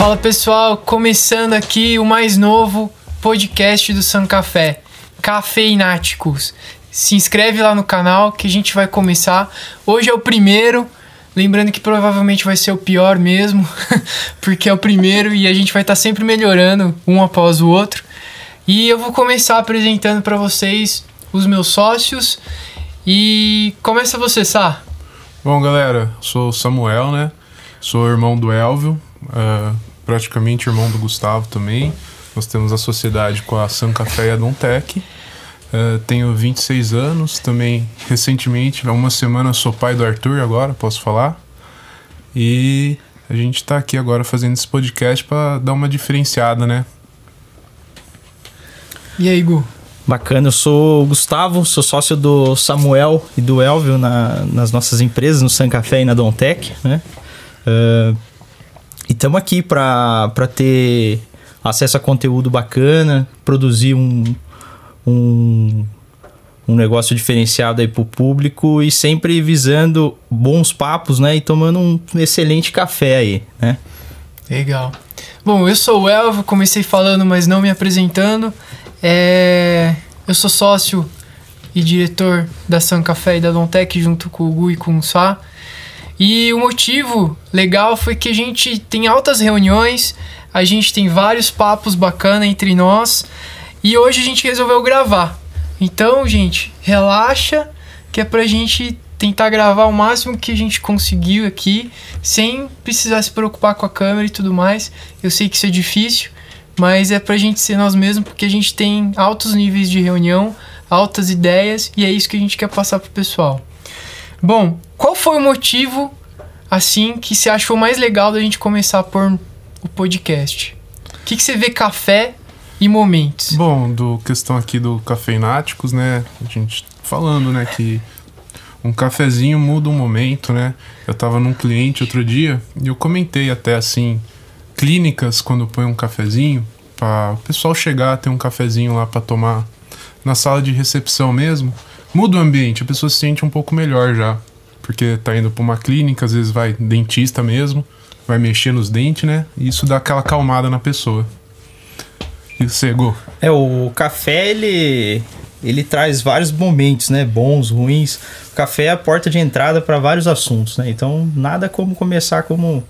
Fala pessoal, começando aqui o mais novo podcast do San Café, Cafeináticos. Se inscreve lá no canal que a gente vai começar. Hoje é o primeiro, lembrando que provavelmente vai ser o pior mesmo, porque é o primeiro e a gente vai estar tá sempre melhorando um após o outro. E eu vou começar apresentando para vocês os meus sócios. E começa você, Sá. Bom, galera, sou Samuel, né? Sou irmão do Elvio, uh, praticamente irmão do Gustavo também. Nós temos a sociedade com a San Café e a Dontec. Uh, tenho 26 anos, também recentemente, há uma semana, sou pai do Arthur agora, posso falar. E a gente está aqui agora fazendo esse podcast para dar uma diferenciada, né? E aí, Gu? Bacana, eu sou o Gustavo, sou sócio do Samuel e do Elvio na, nas nossas empresas, no San Café e na Dontec, né? Uh, e estamos aqui para ter acesso a conteúdo bacana, produzir um, um, um negócio diferenciado aí para o público e sempre visando bons papos, né? E tomando um excelente café aí, né? Legal. Bom, eu sou o Elvio, comecei falando, mas não me apresentando. É... Eu sou sócio e diretor da San Café e da Dontec junto com o Gu e com o Sá. E o motivo legal foi que a gente tem altas reuniões, a gente tem vários papos bacana entre nós e hoje a gente resolveu gravar. Então, gente, relaxa que é pra gente tentar gravar o máximo que a gente conseguiu aqui, sem precisar se preocupar com a câmera e tudo mais. Eu sei que isso é difícil, mas é pra gente ser nós mesmos porque a gente tem altos níveis de reunião, altas ideias e é isso que a gente quer passar pro pessoal. Bom, qual foi o motivo, assim, que você achou mais legal da gente começar a pôr o podcast? O que, que você vê café e momentos? Bom, do questão aqui do Cafeináticos, né? A gente falando, né, que um cafezinho muda um momento, né? Eu tava num cliente outro dia e eu comentei até assim, clínicas quando põe um cafezinho, para o pessoal chegar, ter um cafezinho lá para tomar na sala de recepção mesmo muda o ambiente, a pessoa se sente um pouco melhor já. Porque tá indo pra uma clínica, às vezes vai dentista mesmo, vai mexer nos dentes, né? E isso dá aquela calmada na pessoa. E cegou. É, o café, ele, ele traz vários momentos, né? Bons, ruins. O café é a porta de entrada para vários assuntos, né? Então, nada como começar como.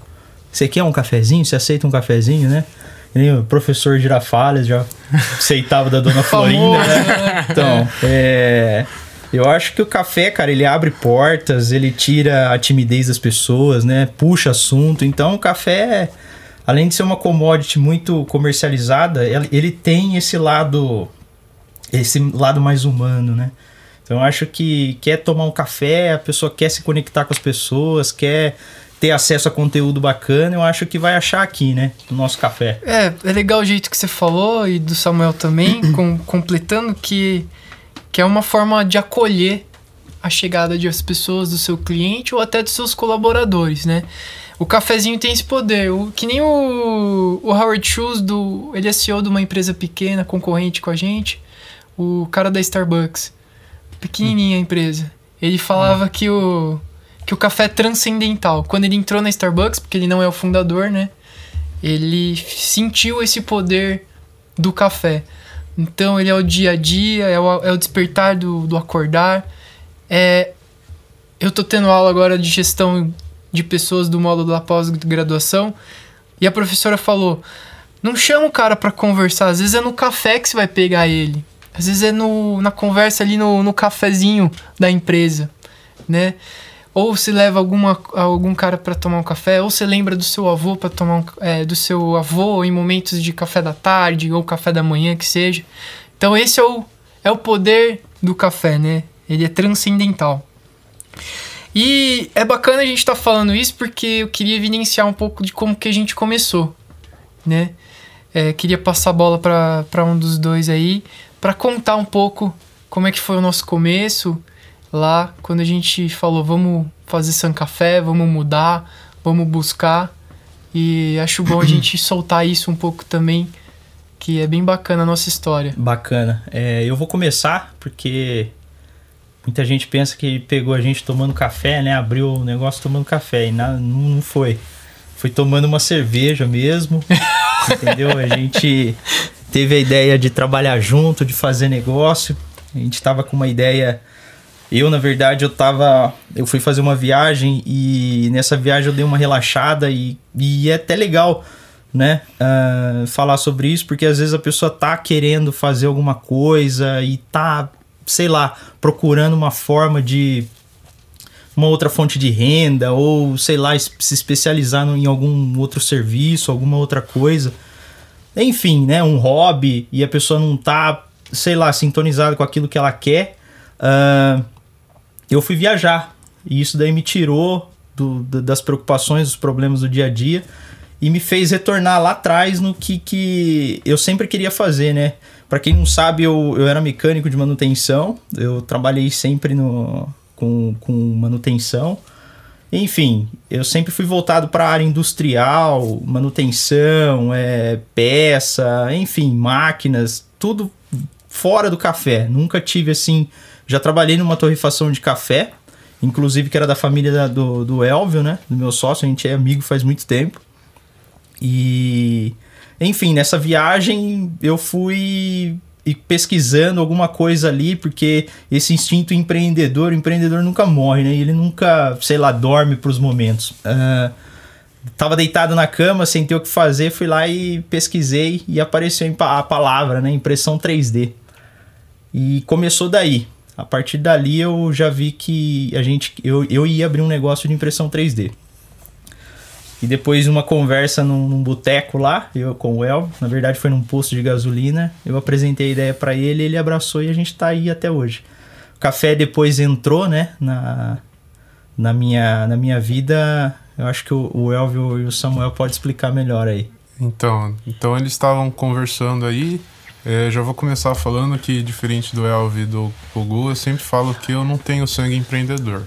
Você quer um cafezinho? Você aceita um cafezinho, né? o professor Girafales já aceitava da dona Florinda, né? Então, é. Eu acho que o café, cara, ele abre portas, ele tira a timidez das pessoas, né? Puxa assunto. Então, o café, além de ser uma commodity muito comercializada, ele tem esse lado esse lado mais humano, né? Então, eu acho que quer tomar um café, a pessoa quer se conectar com as pessoas, quer ter acesso a conteúdo bacana, eu acho que vai achar aqui, né? No nosso café. É, é legal o jeito que você falou e do Samuel também, com, completando que que é uma forma de acolher a chegada de as pessoas do seu cliente ou até dos seus colaboradores, né? O cafezinho tem esse poder, o, que nem o, o Howard Schultz, do, ele é CEO de uma empresa pequena, concorrente com a gente, o cara da Starbucks, pequenininha empresa. Ele falava que o, que o café é transcendental. Quando ele entrou na Starbucks, porque ele não é o fundador, né? Ele sentiu esse poder do café. Então ele é o dia a dia, é o, é o despertar do, do acordar. É, eu tô tendo aula agora de gestão de pessoas do módulo da pós-graduação e a professora falou: não chama o cara para conversar, às vezes é no café que você vai pegar ele. Às vezes é no, na conversa ali no, no cafezinho da empresa, né? Ou se leva alguma, algum cara para tomar um café, ou você lembra do seu avô para tomar um, é, do seu avô em momentos de café da tarde ou café da manhã que seja. Então esse é o, é o poder do café, né? Ele é transcendental. E é bacana a gente estar tá falando isso porque eu queria evidenciar um pouco de como que a gente começou, né? É, queria passar a bola para um dos dois aí para contar um pouco como é que foi o nosso começo, lá quando a gente falou vamos fazer San Café, vamos mudar, vamos buscar. E acho bom a gente soltar isso um pouco também, que é bem bacana a nossa história. Bacana. É, eu vou começar porque muita gente pensa que pegou a gente tomando café, né? Abriu o negócio tomando café e não, não foi. foi tomando uma cerveja mesmo, entendeu? A gente teve a ideia de trabalhar junto, de fazer negócio. A gente tava com uma ideia. Eu, na verdade, eu tava. Eu fui fazer uma viagem e nessa viagem eu dei uma relaxada e, e é até legal, né? Uh, falar sobre isso, porque às vezes a pessoa tá querendo fazer alguma coisa e tá, sei lá, procurando uma forma de uma outra fonte de renda ou sei lá se especializar em algum outro serviço, alguma outra coisa. Enfim, né, um hobby e a pessoa não tá, sei lá, sintonizada com aquilo que ela quer. Uh, eu fui viajar e isso daí me tirou do, das preocupações, dos problemas do dia a dia e me fez retornar lá atrás no que, que eu sempre queria fazer, né? Para quem não sabe, eu, eu era mecânico de manutenção, eu trabalhei sempre no, com, com manutenção. Enfim, eu sempre fui voltado para a área industrial, manutenção, é, peça, enfim, máquinas, tudo fora do café. Nunca tive assim. Já trabalhei numa torrefação de café, inclusive que era da família da, do, do Elvio, né? Do meu sócio, a gente é amigo faz muito tempo. E. Enfim, nessa viagem eu fui pesquisando alguma coisa ali, porque esse instinto empreendedor, o empreendedor nunca morre, né? Ele nunca, sei lá, dorme para os momentos. Uh, tava deitado na cama, sem ter o que fazer, fui lá e pesquisei e apareceu a palavra, né? Impressão 3D. E começou daí. A partir dali eu já vi que a gente, eu, eu ia abrir um negócio de impressão 3D. E depois uma conversa num, num boteco lá, eu com o El, na verdade foi num posto de gasolina, eu apresentei a ideia para ele, ele abraçou e a gente tá aí até hoje. O café depois entrou, né, na, na, minha, na minha vida, eu acho que o, o Elvio e o Samuel podem explicar melhor aí. Então, então eles estavam conversando aí, é, já vou começar falando que, diferente do Elvio e do Gugu, eu sempre falo que eu não tenho sangue empreendedor.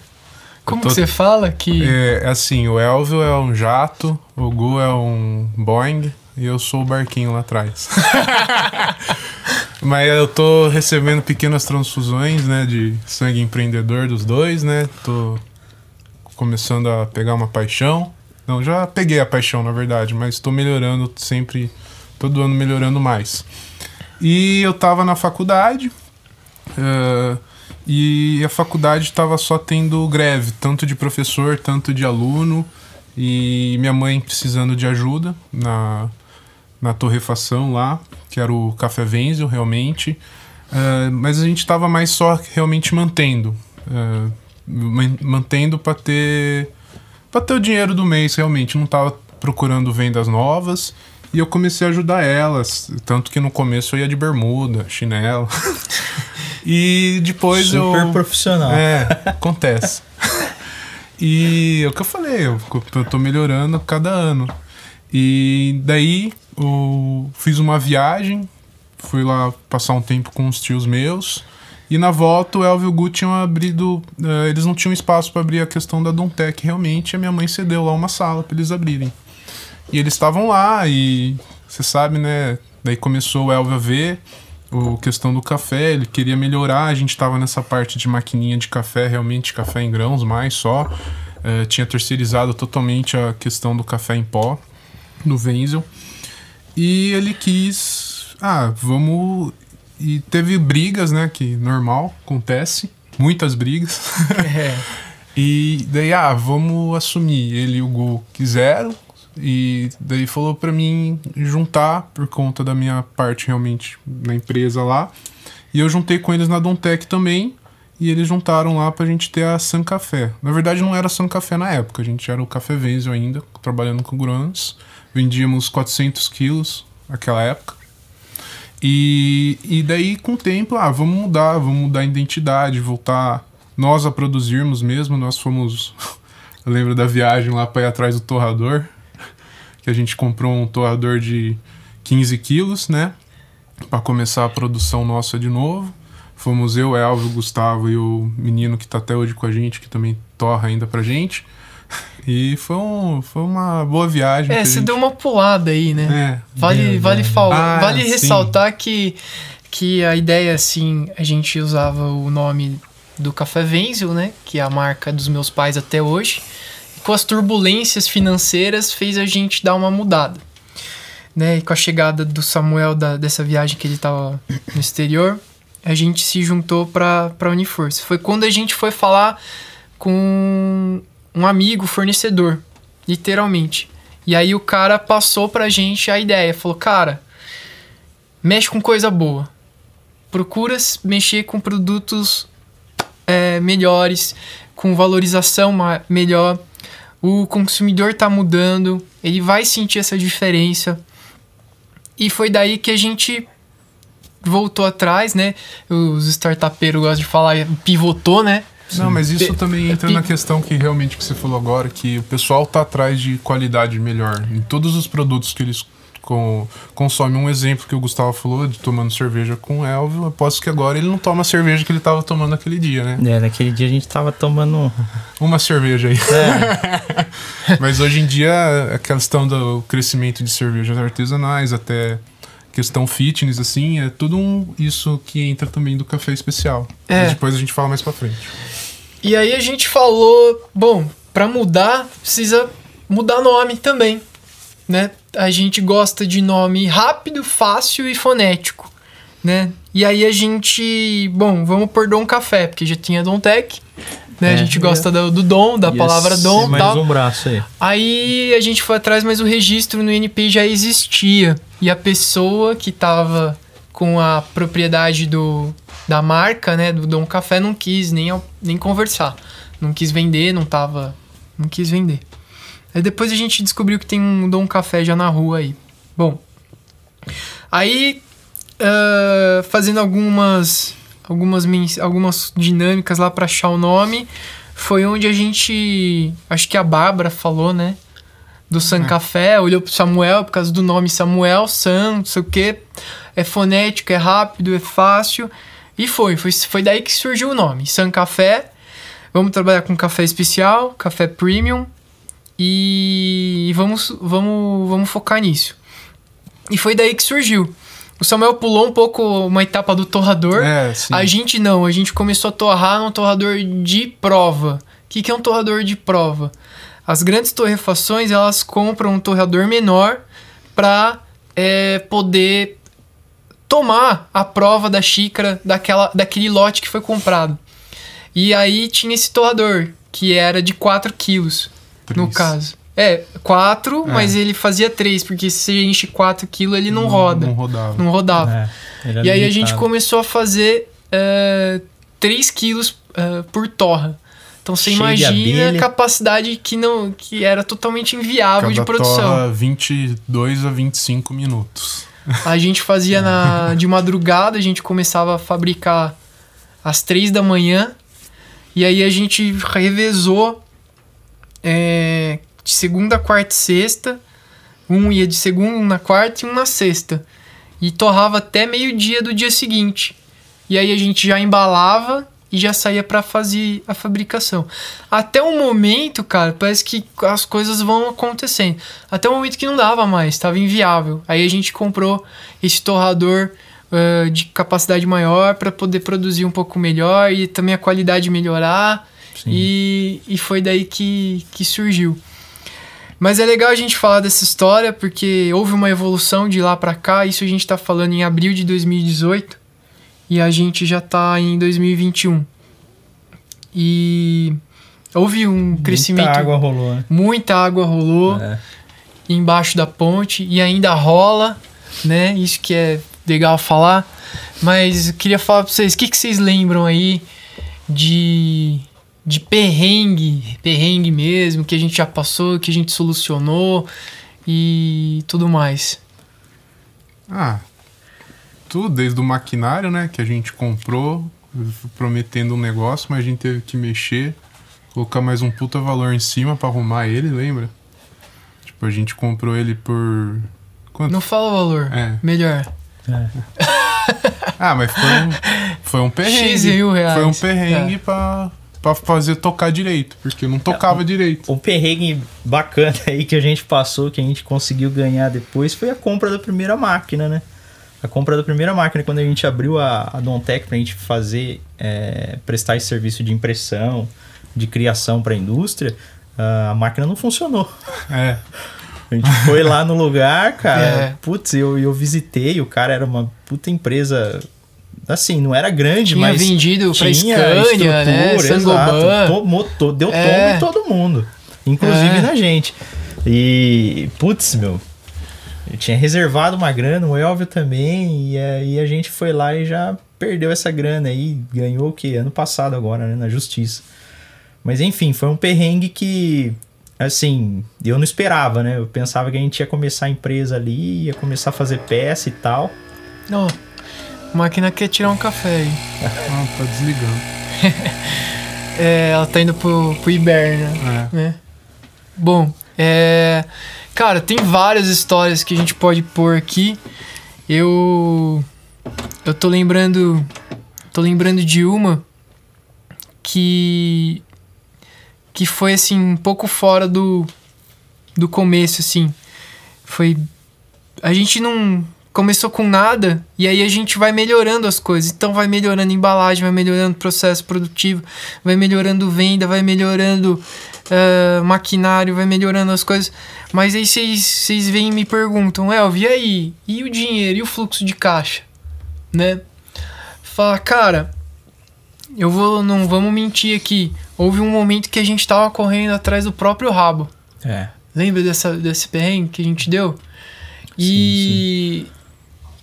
Como tô... você fala que. É, assim, o Elvio é um jato, o Gu é um Boeing e eu sou o barquinho lá atrás. Mas eu tô recebendo pequenas transfusões, né, de sangue empreendedor dos dois, né? Tô começando a pegar uma paixão. Não, já peguei a paixão, na verdade, mas tô melhorando sempre, todo ano melhorando mais. E eu tava na faculdade, uh, e a faculdade estava só tendo greve, tanto de professor, tanto de aluno, e minha mãe precisando de ajuda na, na torrefação lá, que era o Café Venzel, realmente. Uh, mas a gente estava mais só realmente mantendo. Uh, mantendo para ter para ter o dinheiro do mês realmente não estava procurando vendas novas e eu comecei a ajudar elas tanto que no começo eu ia de bermuda chinelo E depois Super eu. Super profissional. É, acontece. e é o que eu falei, eu, eu tô melhorando cada ano. E daí eu fiz uma viagem, fui lá passar um tempo com os tios meus. E na volta o Elvio e o Gu tinham abrido. Uh, eles não tinham espaço para abrir a questão da Dontec realmente. E a minha mãe cedeu lá uma sala para eles abrirem. E eles estavam lá e você sabe, né? Daí começou o Elvio a ver o questão do café, ele queria melhorar, a gente estava nessa parte de maquininha de café, realmente café em grãos mais só. É, tinha terceirizado totalmente a questão do café em pó no Wenzel. E ele quis, ah, vamos e teve brigas, né, que normal, acontece, muitas brigas. É. e daí, ah, vamos assumir. Ele e o Gu quiseram, e daí falou para mim juntar por conta da minha parte realmente na empresa lá. E eu juntei com eles na Dontec também. E eles juntaram lá pra gente ter a San Café. Na verdade, não era San Café na época, a gente era o Café Venzel ainda, trabalhando com grãos. Vendíamos 400 quilos naquela época. E, e daí, com o tempo, ah, vamos mudar, vamos mudar a identidade, voltar nós a produzirmos mesmo. Nós fomos. Eu lembro da viagem lá para ir atrás do torrador que a gente comprou um torrador de 15 quilos, né? Para começar a produção nossa de novo. Fomos eu, Elvio, Gustavo e o menino que está até hoje com a gente, que também torra ainda pra gente. E foi, um, foi uma boa viagem. É, você gente... deu uma pulada aí, né? É, vale vale, ah, vale ressaltar que, que a ideia, assim, a gente usava o nome do Café Venzel, né? Que é a marca dos meus pais até hoje com as turbulências financeiras fez a gente dar uma mudada. Né? E com a chegada do Samuel da, dessa viagem que ele estava no exterior, a gente se juntou para a Uniforce. Foi quando a gente foi falar com um amigo fornecedor, literalmente. E aí o cara passou pra gente a ideia, falou: "Cara, mexe com coisa boa. Procura mexer com produtos é, melhores, com valorização melhor. O consumidor tá mudando, ele vai sentir essa diferença. E foi daí que a gente voltou atrás, né? Os startupeiros gostam de falar, pivotou, né? Não, mas isso também entra na questão que realmente que você falou agora, que o pessoal tá atrás de qualidade melhor. Em todos os produtos que eles com, consomem. Um exemplo que o Gustavo falou de tomando cerveja com Elvio, aposto que agora ele não toma a cerveja que ele tava tomando naquele dia, né? É, naquele dia a gente tava tomando... Uma cerveja aí. É. mas hoje em dia, a questão do crescimento de cervejas artesanais, até questão fitness, assim, é tudo um, isso que entra também do café especial. É. Mas depois a gente fala mais pra frente. E aí a gente falou, bom, para mudar precisa mudar nome também, né? A gente gosta de nome rápido, fácil e fonético, né? E aí a gente, bom, vamos por Dom Café, porque já tinha Dom Tech, né? É, a gente gosta do, do dom, da palavra dom, mais tal. um braço aí. Aí a gente foi atrás, mas o registro no INP já existia. E a pessoa que tava com a propriedade do, da marca, né, do Dom Café, não quis nem, nem conversar. Não quis vender, não tava. Não quis vender. Aí depois a gente descobriu que tem um Dom Café já na rua aí. Bom. Aí. Uh, fazendo algumas. Algumas, algumas dinâmicas lá para achar o nome. Foi onde a gente. Acho que a Bárbara falou, né? Do San é. Café, olhou pro Samuel por causa do nome Samuel, San, não sei o quê. É fonético, é rápido, é fácil. E foi, foi, foi daí que surgiu o nome. San Café. Vamos trabalhar com café especial, café premium. E vamos, vamos, vamos focar nisso. E foi daí que surgiu. O Samuel pulou um pouco uma etapa do torrador. É, a gente não, a gente começou a torrar num torrador de prova. O que, que é um torrador de prova? As grandes torrefações elas compram um torrador menor para é, poder tomar a prova da xícara daquela, daquele lote que foi comprado. E aí tinha esse torrador, que era de 4 quilos, no caso. É, 4, é. mas ele fazia 3, porque se você enche 4 quilos, ele não, não roda. Não rodava. Não rodava. É, e aí a gente começou a fazer uh, 3 quilos uh, por torra. Então você Cheio imagina a capacidade que não que era totalmente inviável Cada de produção. Torra 22 a 25 minutos. A gente fazia na, de madrugada, a gente começava a fabricar às três da manhã. E aí a gente revezou é, de segunda, quarta e sexta. Um ia de segunda na quarta e um na sexta. E torrava até meio-dia do dia seguinte. E aí a gente já embalava e já saía para fazer a fabricação. Até o momento, cara, parece que as coisas vão acontecendo. Até o momento que não dava mais, estava inviável. Aí a gente comprou esse torrador uh, de capacidade maior para poder produzir um pouco melhor e também a qualidade melhorar. E, e foi daí que, que surgiu. Mas é legal a gente falar dessa história porque houve uma evolução de lá para cá. Isso a gente está falando em abril de 2018 e a gente já está em 2021. E houve um muita crescimento. Muita água rolou, né? Muita água rolou é. embaixo da ponte e ainda rola, né? Isso que é legal falar. Mas eu queria falar para vocês, o que, que vocês lembram aí de, de perrengue, perrengue mesmo, que a gente já passou, que a gente solucionou e tudo mais? Ah, tudo, desde o maquinário, né, que a gente comprou, prometendo um negócio, mas a gente teve que mexer, colocar mais um puta valor em cima para arrumar ele, lembra? Tipo, a gente comprou ele por. Quanto? Não fala o valor. É. Melhor. É. ah, mas foi um, foi um perrengue. X mil reais. Foi um perrengue é. pra, pra fazer tocar direito, porque não tocava é, direito. Um perrengue bacana aí que a gente passou, que a gente conseguiu ganhar depois, foi a compra da primeira máquina, né? a compra da primeira máquina, quando a gente abriu a, a Dontec para a gente fazer, é, prestar esse serviço de impressão, de criação para a indústria, a máquina não funcionou. É. A gente foi lá no lugar, cara. É. Putz, eu, eu visitei, o cara era uma puta empresa. Assim, não era grande, Tinha mas. vendido pra tinha Scania, né? estrutura, Sangoban. exato. To- motor, deu É. tombo em todo mundo. Inclusive É. na gente. E, putz, meu. Eu tinha reservado uma grana, o Elvio também, e aí a gente foi lá e já perdeu essa grana aí. Ganhou o quê? Ano passado agora, né? Na justiça. Mas enfim, foi um perrengue que, assim, eu não esperava, né? Eu pensava que a gente ia começar a empresa ali, ia começar a fazer peça e tal. Ó, a máquina quer tirar um café aí. Ah, tá desligando. É, ela tá indo pro, pro Iberna. É. né? Bom, é. Cara, tem várias histórias que a gente pode pôr aqui. Eu. Eu tô lembrando. Tô lembrando de uma que. Que foi assim, um pouco fora do. Do começo, assim. Foi. A gente não começou com nada e aí a gente vai melhorando as coisas. Então vai melhorando a embalagem, vai melhorando o processo produtivo, vai melhorando venda, vai melhorando ah, maquinário, vai melhorando as coisas. Mas aí vocês vocês vêm e me perguntam, Elvio, e aí? E o dinheiro? E o fluxo de caixa? Né? Fala, cara, eu vou, não vamos mentir aqui. Houve um momento que a gente tava correndo atrás do próprio rabo. É. Lembra dessa, desse perrengue que a gente deu? E.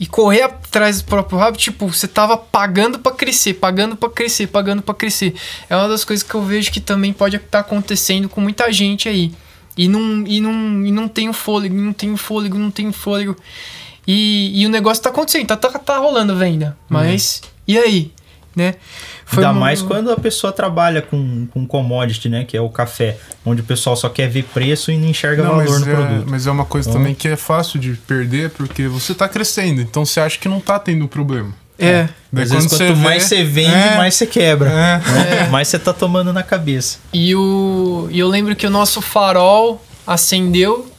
E correr atrás do próprio rabo, tipo, você tava pagando pra crescer, pagando pra crescer, pagando pra crescer. É uma das coisas que eu vejo que também pode estar acontecendo com muita gente aí. E não, e não, e não tem o fôlego, não tem o fôlego, não tem o fôlego. E, e o negócio tá acontecendo, tá, tá, tá rolando venda. Mas, e aí? Né? Ainda uma- mais quando a pessoa trabalha com, com commodity, né? Que é o café, onde o pessoal só quer ver preço e não enxerga Não, valor mas, no é, produto. mas é uma coisa Então- também que é fácil de perder porque você tá crescendo. Então você acha que não tá tendo problema. É. Daí Às vezes, quando quanto você mais vê- você vende, É. mais você quebra. É. né? Mais você tá tomando na cabeça. E, o, e eu lembro que o nosso farol acendeu.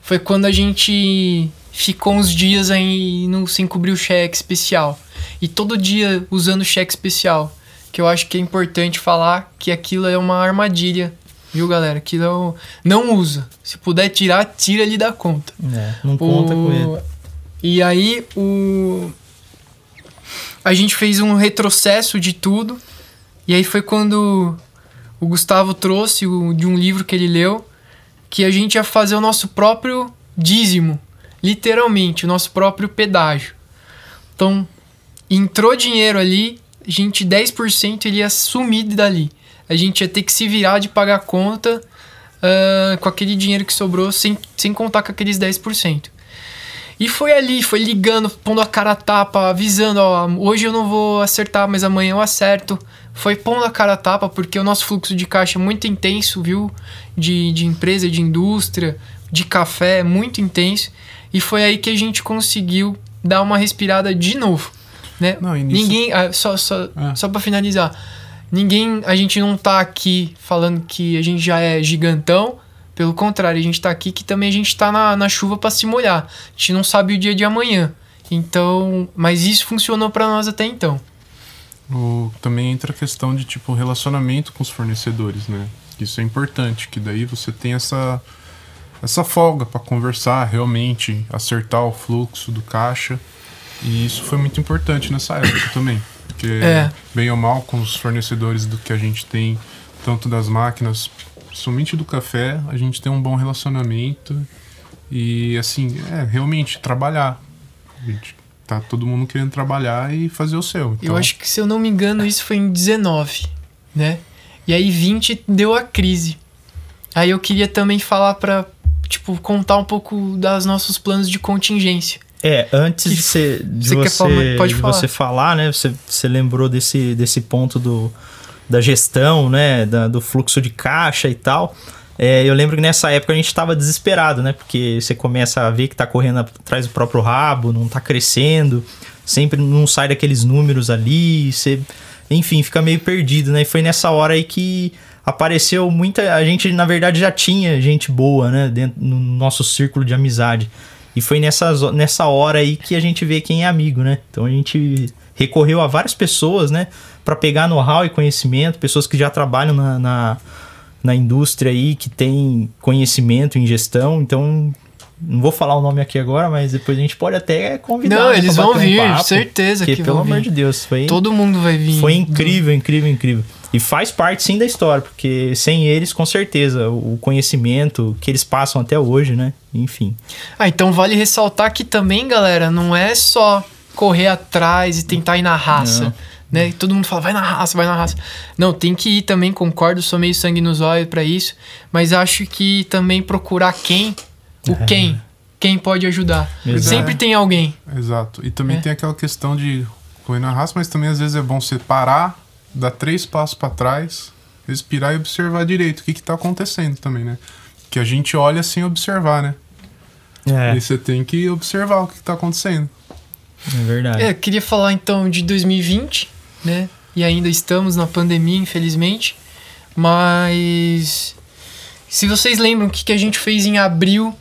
Foi quando a gente ficou uns dias aí no, sem cobrir o cheque especial. E todo dia usando cheque especial. Que eu acho que é importante falar que aquilo é uma armadilha. Viu, galera? Aquilo é o- não usa. Se puder tirar, tira ali da conta. É, não conta O- com ele. E aí o a gente fez um retrocesso de tudo. E aí foi quando o Gustavo trouxe o, de um livro que ele leu que a gente ia fazer o nosso próprio dízimo, literalmente, o nosso próprio pedágio. Então, entrou dinheiro ali, a gente 10% ele ia sumir dali. A gente ia ter que se virar de pagar a conta ah, com aquele dinheiro que sobrou, sem, sem contar com aqueles 10%. E foi ali, foi ligando, pondo a cara a tapa, avisando, ó, hoje eu não vou acertar, mas amanhã eu acerto. Foi pondo a cara a tapa, porque o nosso fluxo de caixa é muito intenso, viu? De, de empresa, de indústria, de café, é muito intenso. E foi aí que a gente conseguiu dar uma respirada de novo, né? Não, nisso- Ninguém, ah, só, só, Ah. só para finalizar, ninguém, a gente não tá aqui falando que a gente já é gigantão, pelo contrário, a gente tá aqui que também a gente tá na, na chuva para se molhar. A gente não sabe o dia de amanhã. Então, mas isso funcionou para nós até então. O- também entra a questão de tipo relacionamento com os fornecedores, né? Isso é importante, que daí você tem essa essa folga para conversar, realmente acertar o fluxo do caixa. E isso foi muito importante nessa época também, porque É. bem ou mal com os fornecedores do que a gente tem, tanto das máquinas, somente do café, a gente tem um bom relacionamento e assim, é realmente trabalhar. A gente tá todo mundo querendo trabalhar e fazer o seu. Eu Então, acho que, se eu não me engano, isso foi em 19, né? E aí 20 deu a crise. Aí eu queria também falar para tipo, contar um pouco das nossos planos de contingência. É, antes Que de, você, de, você você, falar? Pode de falar. você falar, né? Você, você lembrou desse, desse ponto do, da gestão, né? Da, do fluxo de caixa e tal. É, eu lembro que nessa época a gente estava desesperado, né? Porque você começa a ver que tá correndo atrás do próprio rabo, não tá crescendo, sempre não sai daqueles números ali, você, enfim, fica meio perdido, né? E foi nessa hora aí que apareceu muita. A gente, na verdade, já tinha gente boa, né? Dentro, no nosso círculo de amizade. E foi nessa, nessa hora aí que a gente vê quem é amigo, né? Então a gente recorreu a várias pessoas, né? Pra pegar know-how e conhecimento, pessoas que já trabalham na, na, na indústria aí que tem conhecimento em gestão, então não vou falar o nome aqui agora, mas depois a gente pode até convidar. Não, né, eles vão um vir, papo, certeza porque, que pelo vão amor vir. de Deus, foi Todo mundo vai vir. foi incrível, incrível, incrível. E faz parte sim da história, porque sem eles, com certeza, o conhecimento que eles passam até hoje, né? Enfim. Ah, então vale ressaltar que também, galera, não é só correr atrás e tentar ir na raça. Não. Né? E Todo mundo fala, vai na raça, vai na raça. Não, tem que ir também, concordo, sou meio sangue nos olhos pra isso. Mas acho que também procurar quem, o quem, quem pode ajudar. Exato. Sempre tem alguém. Exato. E também É. tem aquela questão de correr na raça, mas também às vezes é bom você parar, dar três passos pra trás, respirar e observar direito o que, que tá acontecendo também, né? Que a gente olha sem observar, né? É, E você tem que observar o que, que tá acontecendo. é verdade. É, queria falar então de 2020, né? E ainda estamos na pandemia, infelizmente. Mas se vocês lembram o que, que a gente fez em abril,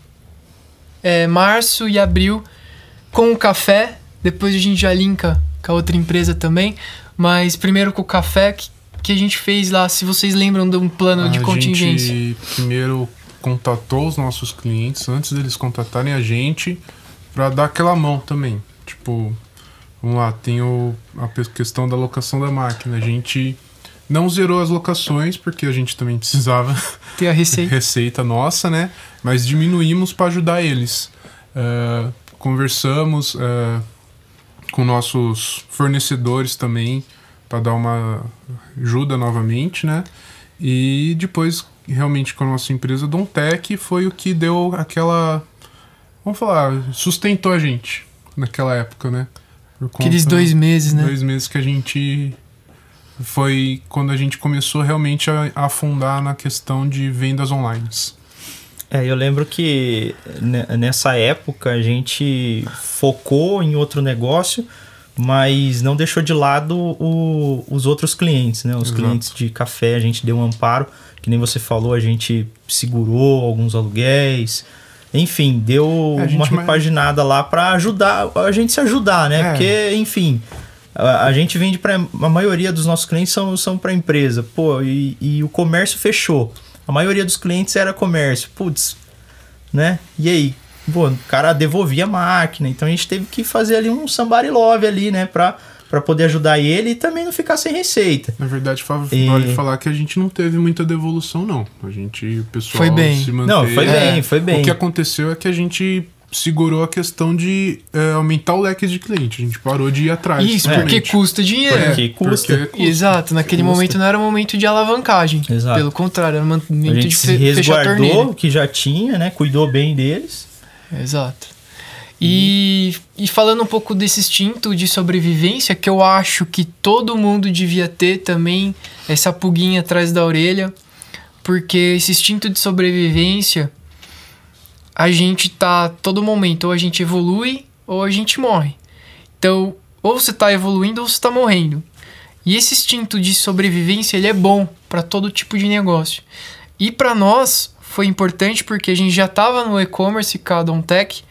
é, março e abril, com o café, depois a gente já linka com a outra empresa também. Mas primeiro com o café, que, que a gente fez lá, se vocês lembram de um plano de a contingência. gente primeiro contatou os nossos clientes antes deles contatarem a gente pra dar aquela mão também. Tipo, vamos lá, tem o, a questão da locação da máquina. A gente não zerou as locações porque a gente também precisava Ter a receita. receita nossa, né? Mas diminuímos para ajudar eles. Eh, conversamos eh, com nossos fornecedores também para dar uma ajuda novamente, né? E depois, realmente, com a nossa empresa Dontec, foi o que deu aquela. Vamos falar, sustentou a gente naquela época, né? Aqueles dois meses, né? Dois meses que a gente. Foi quando a gente começou realmente a a afundar na questão de vendas online. É, eu lembro que ne- nessa época a gente focou em outro negócio, mas não deixou de lado o- os outros clientes, né? Os Exato. clientes de café, a gente deu um amparo, que nem você falou, a gente segurou alguns aluguéis. Enfim, deu É, uma mais- repaginada lá pra ajudar a gente se ajudar, né? É. Porque, enfim, a, a gente vende para a maioria dos nossos clientes são, são para empresa, pô, e, e o comércio fechou. A maioria dos clientes era comércio, putz, né? E aí, pô, o cara devolvia a máquina, então a gente teve que fazer ali um somebody love ali, né, pra, pra poder ajudar ele e também não ficar sem receita. Na verdade, fa- E- vale falar que a gente não teve muita devolução, não. A gente, o pessoal Foi bem. se manteve. Não, foi É. bem, foi bem. O que aconteceu é que a gente segurou a questão de é, aumentar o leque de cliente. A gente parou de ir atrás. Isso, porque custa dinheiro. Porque custa. porque custa. Exato, naquele Custa. momento não era um momento de alavancagem. Exato. Pelo contrário, era um momento A de gente fe se fechar a resguardou torneira. o que já tinha, né? Cuidou bem deles. Exato. E, e falando um pouco desse instinto de sobrevivência, que eu acho que todo mundo devia ter também essa pulguinha atrás da orelha, porque esse instinto de sobrevivência, a gente tá todo momento, ou a gente evolui ou a gente morre. Então, ou você tá evoluindo ou você tá morrendo. E esse instinto de sobrevivência, ele é bom para todo tipo de negócio. E para nós foi importante porque a gente já estava no e-commerce com a Dontech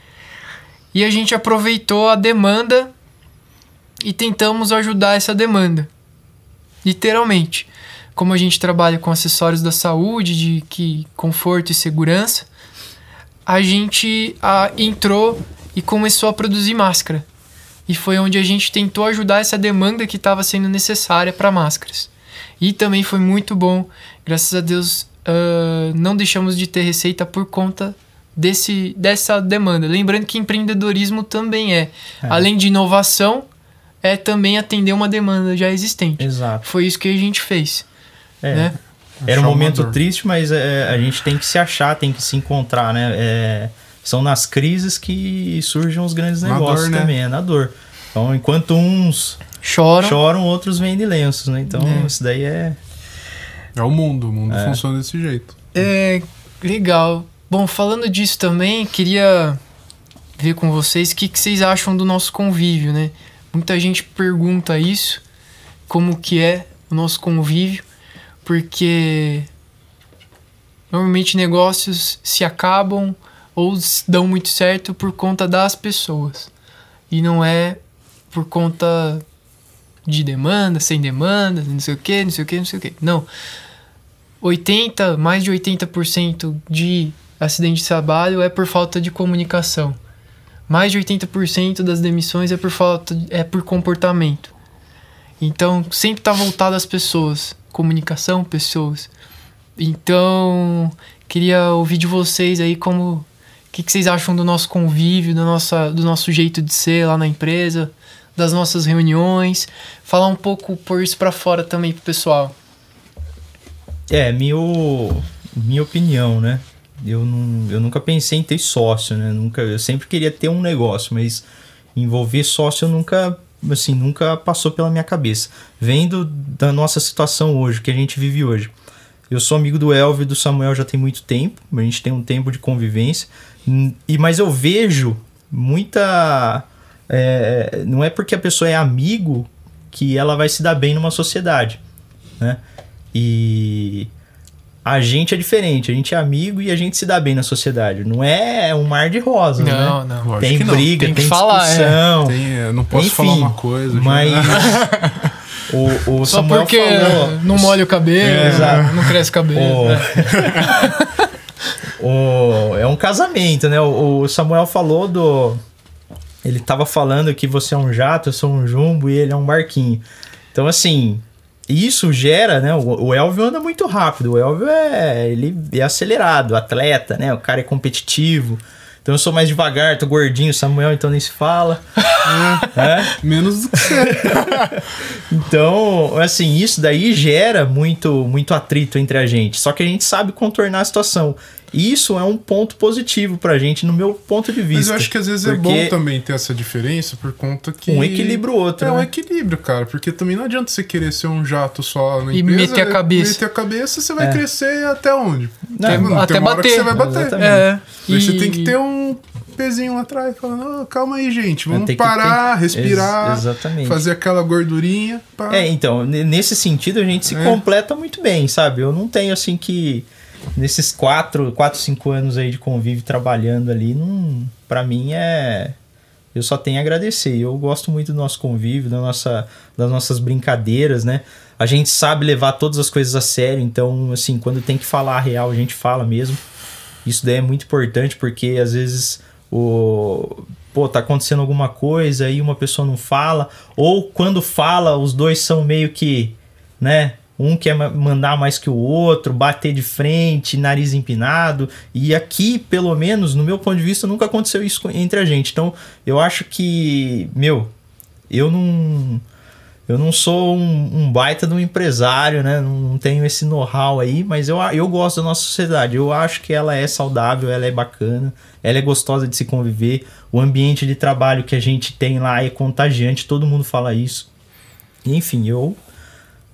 e a gente aproveitou a demanda e tentamos ajudar essa demanda. Literalmente. Como a gente trabalha com acessórios da saúde, de que conforto e segurança, a gente ah, entrou e começou a produzir máscara. E foi onde a gente tentou ajudar essa demanda que estava sendo necessária para máscaras. E também foi muito bom. Graças a Deus, ah, não deixamos de ter receita por conta desse, dessa demanda. Lembrando que empreendedorismo também é, É. além de inovação, é também atender uma demanda já existente. Exato. Foi isso que a gente fez. É. Né? Era um momento triste, mas é, a gente tem que se achar, tem que se encontrar, né? É, são nas crises que surgem os grandes Na negócios dor, né? também, é na dor. Então, enquanto uns Choram. choram, outros vendem lenços, né? Então, É. isso daí é... É o mundo. O mundo É. funciona desse jeito. É, legal. Bom, falando disso também, queria ver com vocês o que, que vocês acham do nosso convívio, né? Muita gente pergunta isso, como que é o nosso convívio, porque normalmente negócios se acabam ou dão muito certo por conta das pessoas. E não é por conta de demanda, sem demanda, não sei o que, não sei o que, não sei o que. Não. 80, mais de 80% de acidente de trabalho é por falta de comunicação. Mais de 80% das demissões é por falta é por comportamento. Então, sempre está voltado às pessoas, comunicação, pessoas. Então, queria ouvir de vocês aí como o que, que vocês acham do nosso convívio, do, nossa, do nosso jeito de ser lá na empresa, das nossas reuniões, falar um pouco por isso para fora também pro pessoal. É, meu, minha opinião, né? Eu, não, eu nunca pensei em ter sócio, né? Nunca, eu sempre queria ter um negócio, mas envolver sócio eu nunca, assim, nunca passou pela minha cabeça. Vendo da nossa situação hoje, que a gente vive hoje. Eu sou amigo do Elvio e do Samuel já tem muito tempo, a gente tem um tempo de convivência, e mas eu vejo muita. É, não é porque a pessoa é amigo que ela vai se dar bem numa sociedade, né? E a gente é diferente, a gente é amigo e a gente se dá bem na sociedade. Não é um mar de rosas, não, né? Não, Lógico Tem que não. briga, Tem tem, que falar, é. discussão. Tem, eu não posso Enfim, falar uma coisa. Mas o, o Só Samuel porque falou. não molha o cabelo, É, exato. não cresce o cabelo. O- né? o- é um casamento, né? O, o Samuel falou do. Ele tava falando que você é um jato, eu sou um jumbo e ele é um barquinho. Então, assim, isso gera, né? O, Elvio anda muito rápido. O Elvio é, ele é acelerado, atleta, né? O cara é competitivo. Então eu sou mais devagar, tô gordinho, Samuel então nem se fala. É. Menos do que você. Então, assim, isso daí gera muito, muito atrito entre a gente. Só que a gente sabe contornar a situação. Isso é um ponto positivo pra gente, no meu ponto de vista. Mas eu acho que às vezes é bom também ter essa diferença, por conta que. Um equilibra o outro, É um né? equilíbrio, cara. Porque também não adianta você querer ser um jato só na E empresa. meter a cabeça. Meter a cabeça, você vai É. crescer até onde? Não, Tem- mano, até tem uma hora que bater. você vai bater. Exatamente. É. Aí você e- tem que ter um pezinho lá atrás, falando, "Ô, calma aí, gente, vamos Tem que parar, ter- respirar, Ex- exatamente. fazer aquela gordurinha. Pá. É, então, nesse sentido a gente se É. completa muito bem, sabe? Eu não tenho assim que. Nesses quatro, quatro, cinco anos aí de convívio trabalhando ali, não, pra mim é. Eu só tenho a agradecer. Eu gosto muito do nosso convívio, da nossa, das nossas brincadeiras, né? A gente sabe levar todas as coisas a sério, então, assim, quando tem que falar a real, a gente fala mesmo. Isso daí é muito importante porque às vezes o pô, tá acontecendo alguma coisa e uma pessoa não fala, ou quando fala, os dois são meio que, né, um quer ma- mandar mais que o outro, bater de frente, nariz empinado, e aqui, pelo menos, no meu ponto de vista, nunca aconteceu isso entre a gente. Então, eu acho que, meu, eu não eu não sou um, um baita de um empresário, né? Não, tenho esse know-how aí, mas eu, eu gosto da nossa sociedade. Eu acho que ela é saudável, ela é bacana, ela é gostosa de se conviver. O ambiente de trabalho que a gente tem lá é contagiante, todo mundo fala isso. Enfim, eu.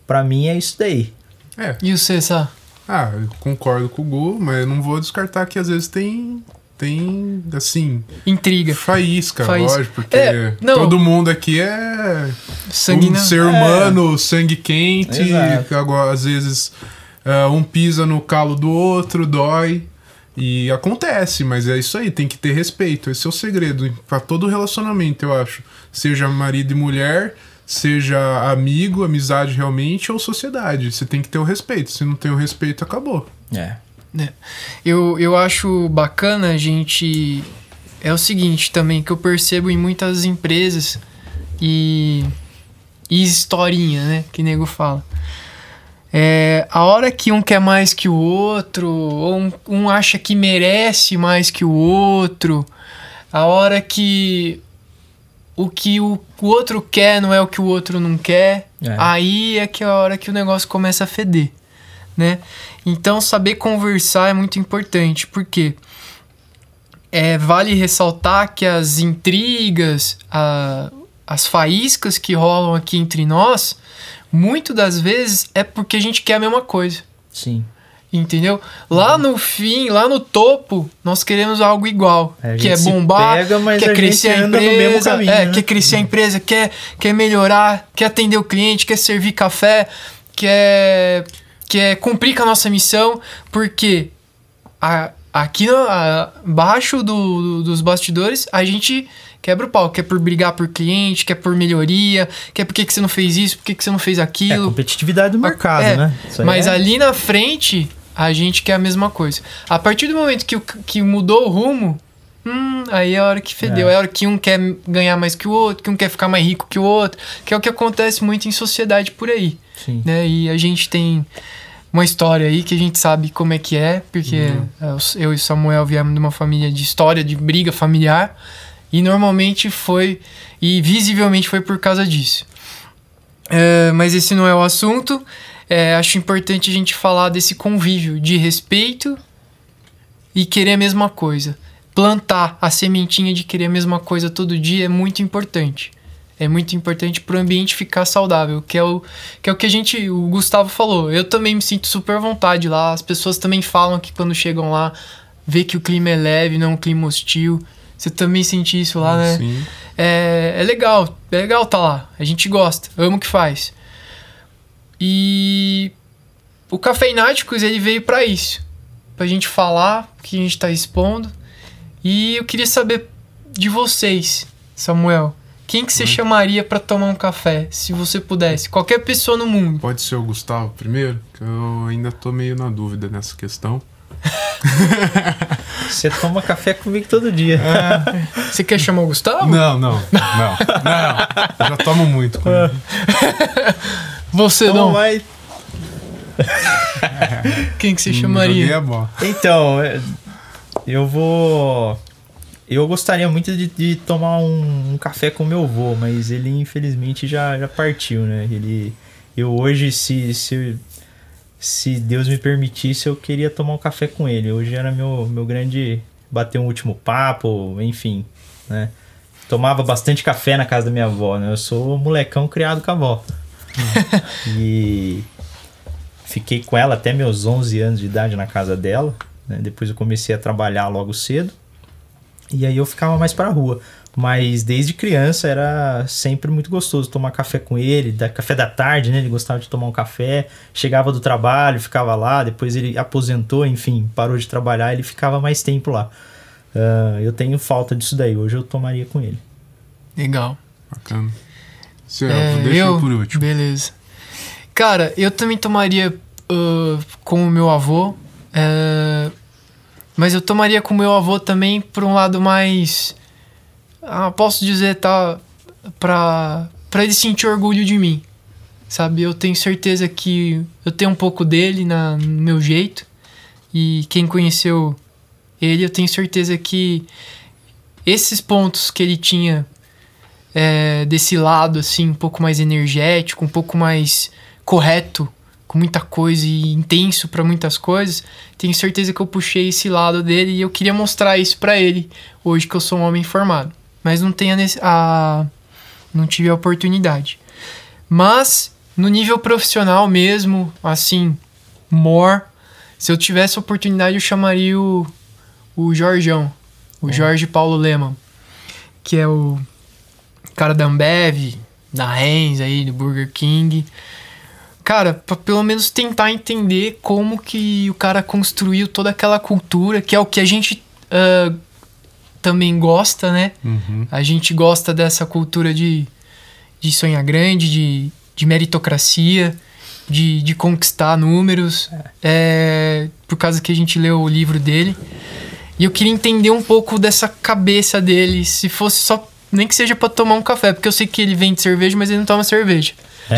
Pra mim é isso daí. É. E o César? Ah, eu concordo com o Gu, mas eu não vou descartar que às vezes tem. Tem, assim, Intriga. faísca, Faísca. lógico, porque É, todo mundo aqui é Sangue um ser humano, sangue quente, Exato. agora às vezes é, um pisa no calo do outro, dói. E acontece, mas é isso aí, tem que ter respeito. Esse é o segredo para todo relacionamento, eu acho. Seja marido e mulher, seja amigo, amizade realmente ou sociedade. Você tem que ter o respeito. Se não tem o respeito, acabou. É. né? Eu, eu acho bacana a gente. É o seguinte também, que eu percebo em muitas empresas e. E historinha, né? Que nego fala. É, a hora que um quer mais que o outro, ou um, um acha que merece mais que o outro, a hora que o que o, o outro quer não é o que o outro não quer, É. aí é que é a hora que o negócio começa a feder, né? Então saber conversar é muito importante, porque é, vale ressaltar que as intrigas, a- as faíscas que rolam aqui entre nós, muito das vezes é porque a gente quer a mesma coisa. Sim. Entendeu? Lá no fim, lá no topo, nós queremos algo igual. É, que é bombar, pega, quer a crescer a empresa, caminho, é, né? quer crescer a empresa, quer, quer melhorar, quer atender o cliente, quer servir café, quer, quer cumprir com a nossa missão, porque a- aqui no- a- abaixo do- do- dos bastidores a gente Quebra o pau. Quer por brigar por cliente, quer por melhoria, quer por que, que você não fez isso, por que, que você não fez É aquilo. competitividade do mercado, É, né? Isso Mas é- ali na frente, a gente quer a mesma coisa. A partir do momento que, o- que mudou o rumo, hum, aí é a hora que fedeu. É. É. a hora que um quer ganhar mais que o outro, que um quer ficar mais rico que o outro, que é o que acontece muito em sociedade por aí. Sim. Né? E a gente tem uma história aí que a gente sabe como é que é, porque é, os- eu e o Samuel viemos de uma família de história, de briga familiar, e normalmente foi, e visivelmente foi por causa disso. É, mas esse não é o assunto. É, acho importante a gente falar desse convívio de respeito e querer a mesma coisa. Plantar a sementinha de querer a mesma coisa todo dia é muito importante. É muito importante para o ambiente ficar saudável, que é, o, que é o que a gente, o Gustavo falou. Eu também me sinto super à vontade lá. As pessoas também falam que quando chegam lá, vê que o clima é leve, não é um clima hostil. Você também sente isso lá, né? Sim. É, é legal, é legal tá lá. A gente gosta, ama o que faz. E o Cafeináticos, ele veio pra isso. Pra gente falar o que a gente tá expondo. E eu queria saber de vocês, Samuel. Quem que você chamaria pra tomar um café, se você pudesse? Qualquer pessoa no mundo. Pode ser o Gustavo primeiro? Que eu ainda tô meio na dúvida nessa questão. Você toma café comigo todo dia. Você quer chamar o Gustavo? Não, não, não, não. Eu já tomo muito. com ele. Você Então não. vai. Quem que você Joguei chamaria? Então, é, eu vou. Eu gostaria muito de, de tomar um, um café com meu avô, mas ele infelizmente já, já partiu, né? Ele. Eu hoje, se, se, se Deus me permitisse, eu queria tomar um café com ele. Hoje era meu, meu grande. bater um último papo, enfim, né? Tomava bastante café na casa da minha avó, né? Eu sou molecão criado com a avó. e fiquei com ela até meus 11 anos de idade na casa dela. né? Depois eu comecei a trabalhar logo cedo. E aí eu ficava mais pra rua. Mas desde criança era sempre muito gostoso tomar café com ele, da café da tarde, né? Ele gostava de tomar um café, chegava do trabalho, ficava lá, depois ele aposentou, enfim, parou de trabalhar, ele ficava mais tempo lá. Ah, eu tenho falta disso daí, hoje eu tomaria com ele. Legal. Bacana. Seu, É, deixa eu por último. Beleza. Cara, eu também tomaria ah, com o meu avô. é, mas eu tomaria com o meu avô também por um lado mais. Ah, posso dizer, tá. Pra, pra ele sentir orgulho de mim. Sabe? Eu tenho certeza que eu tenho um pouco dele na, no meu jeito. E quem conheceu ele, eu tenho certeza que esses pontos que ele tinha é, desse lado, assim, um pouco mais energético, um pouco mais correto, com muita coisa e intenso para muitas coisas, tenho certeza que eu puxei esse lado dele e eu queria mostrar isso para ele, hoje que eu sou um homem formado. Mas não tenho a. Não tive a oportunidade. Mas, no nível profissional mesmo, assim, more, se eu tivesse a oportunidade, eu chamaria o, o Jorjão, o Jorge Paulo Leman, que é o cara da Ambev, da Heinz aí, do Burger King. Cara, pra pelo menos tentar entender como que o cara construiu toda aquela cultura, que é o que a gente ah, também gosta, né? Uhum. A gente gosta dessa cultura de, de sonhar grande, de, de meritocracia, de, de conquistar números, é, por causa que a gente leu o livro dele. E eu queria entender um pouco dessa cabeça dele, se fosse só. Nem que seja pra tomar um café, porque eu sei que ele vende cerveja, mas ele não toma cerveja.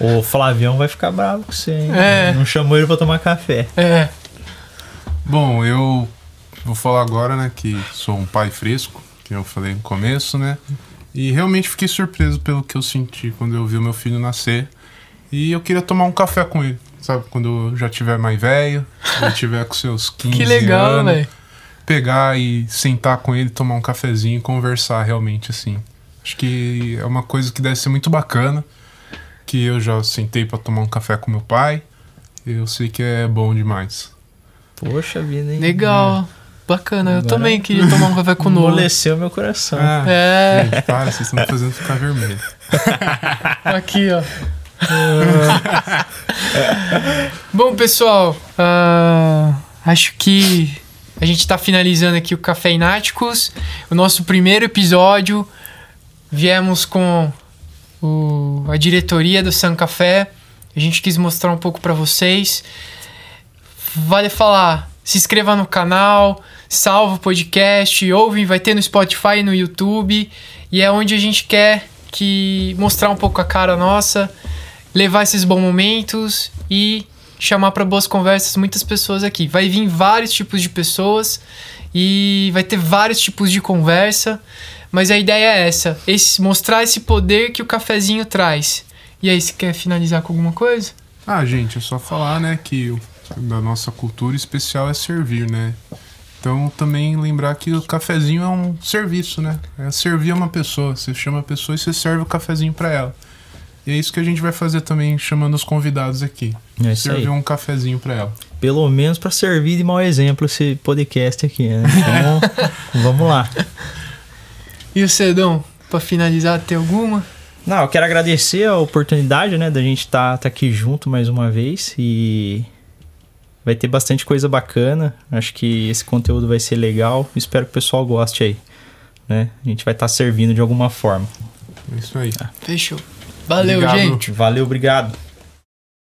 O Flavião vai ficar bravo com você, hein? É. Não chamou ele pra tomar café. É. Bom, eu vou falar agora, né, que sou um pai fresco, que eu falei no começo, né? E realmente fiquei surpreso pelo que eu senti quando eu vi o meu filho nascer. E eu queria tomar um café com ele, sabe? Quando eu já tiver mais velho, eu tiver com seus 15 Que legal, anos. velho. Pegar e sentar com ele, tomar um cafezinho e conversar realmente, assim. Acho que é uma coisa que deve ser muito bacana. Que eu já sentei pra tomar um café com meu pai. E eu sei que é bom demais. Poxa vida, hein? Legal. Bacana. Eu Agora- também queria tomar um café com o. Amoleceu meu coração. Ah, É. Gente, para, vocês estão me fazendo ficar vermelho. Aqui, ó. Bom, pessoal, ah, acho que A gente tá finalizando aqui o Café Ináticos, o nosso primeiro episódio. Viemos com o, a diretoria do San Café. A gente quis mostrar um pouco para vocês. Vale falar, se inscreva no canal, salva o podcast, ouve, vai ter no Spotify e no YouTube. E é onde a gente quer que mostrar um pouco a cara nossa, levar esses bons momentos e chamar para boas conversas muitas pessoas aqui. Vai vir vários tipos de pessoas e vai ter vários tipos de conversa, mas a ideia é essa, esse, mostrar esse poder que o cafezinho traz. E aí, você quer finalizar com alguma coisa? Ah, gente, é só falar, né, que da nossa cultura especial é servir, né? Então também lembrar que o cafezinho é um serviço, né? É servir uma pessoa. Você chama a pessoa e você serve o cafezinho para ela. E é isso que a gente vai fazer também, chamando os convidados aqui. É servir aí. um cafezinho para ela. Pelo menos para servir de mau exemplo esse podcast aqui, né? Então, vamos lá. E o Cedão, para finalizar, tem alguma? Não, eu quero agradecer a oportunidade, né, da gente estar tá, tá aqui junto mais uma vez e vai ter bastante coisa bacana. Acho que esse conteúdo vai ser legal. Espero que o pessoal goste aí, né? A gente vai estar tá servindo de alguma forma. É isso aí. Fechou. Valeu, Obrigado. gente. Valeu, obrigado.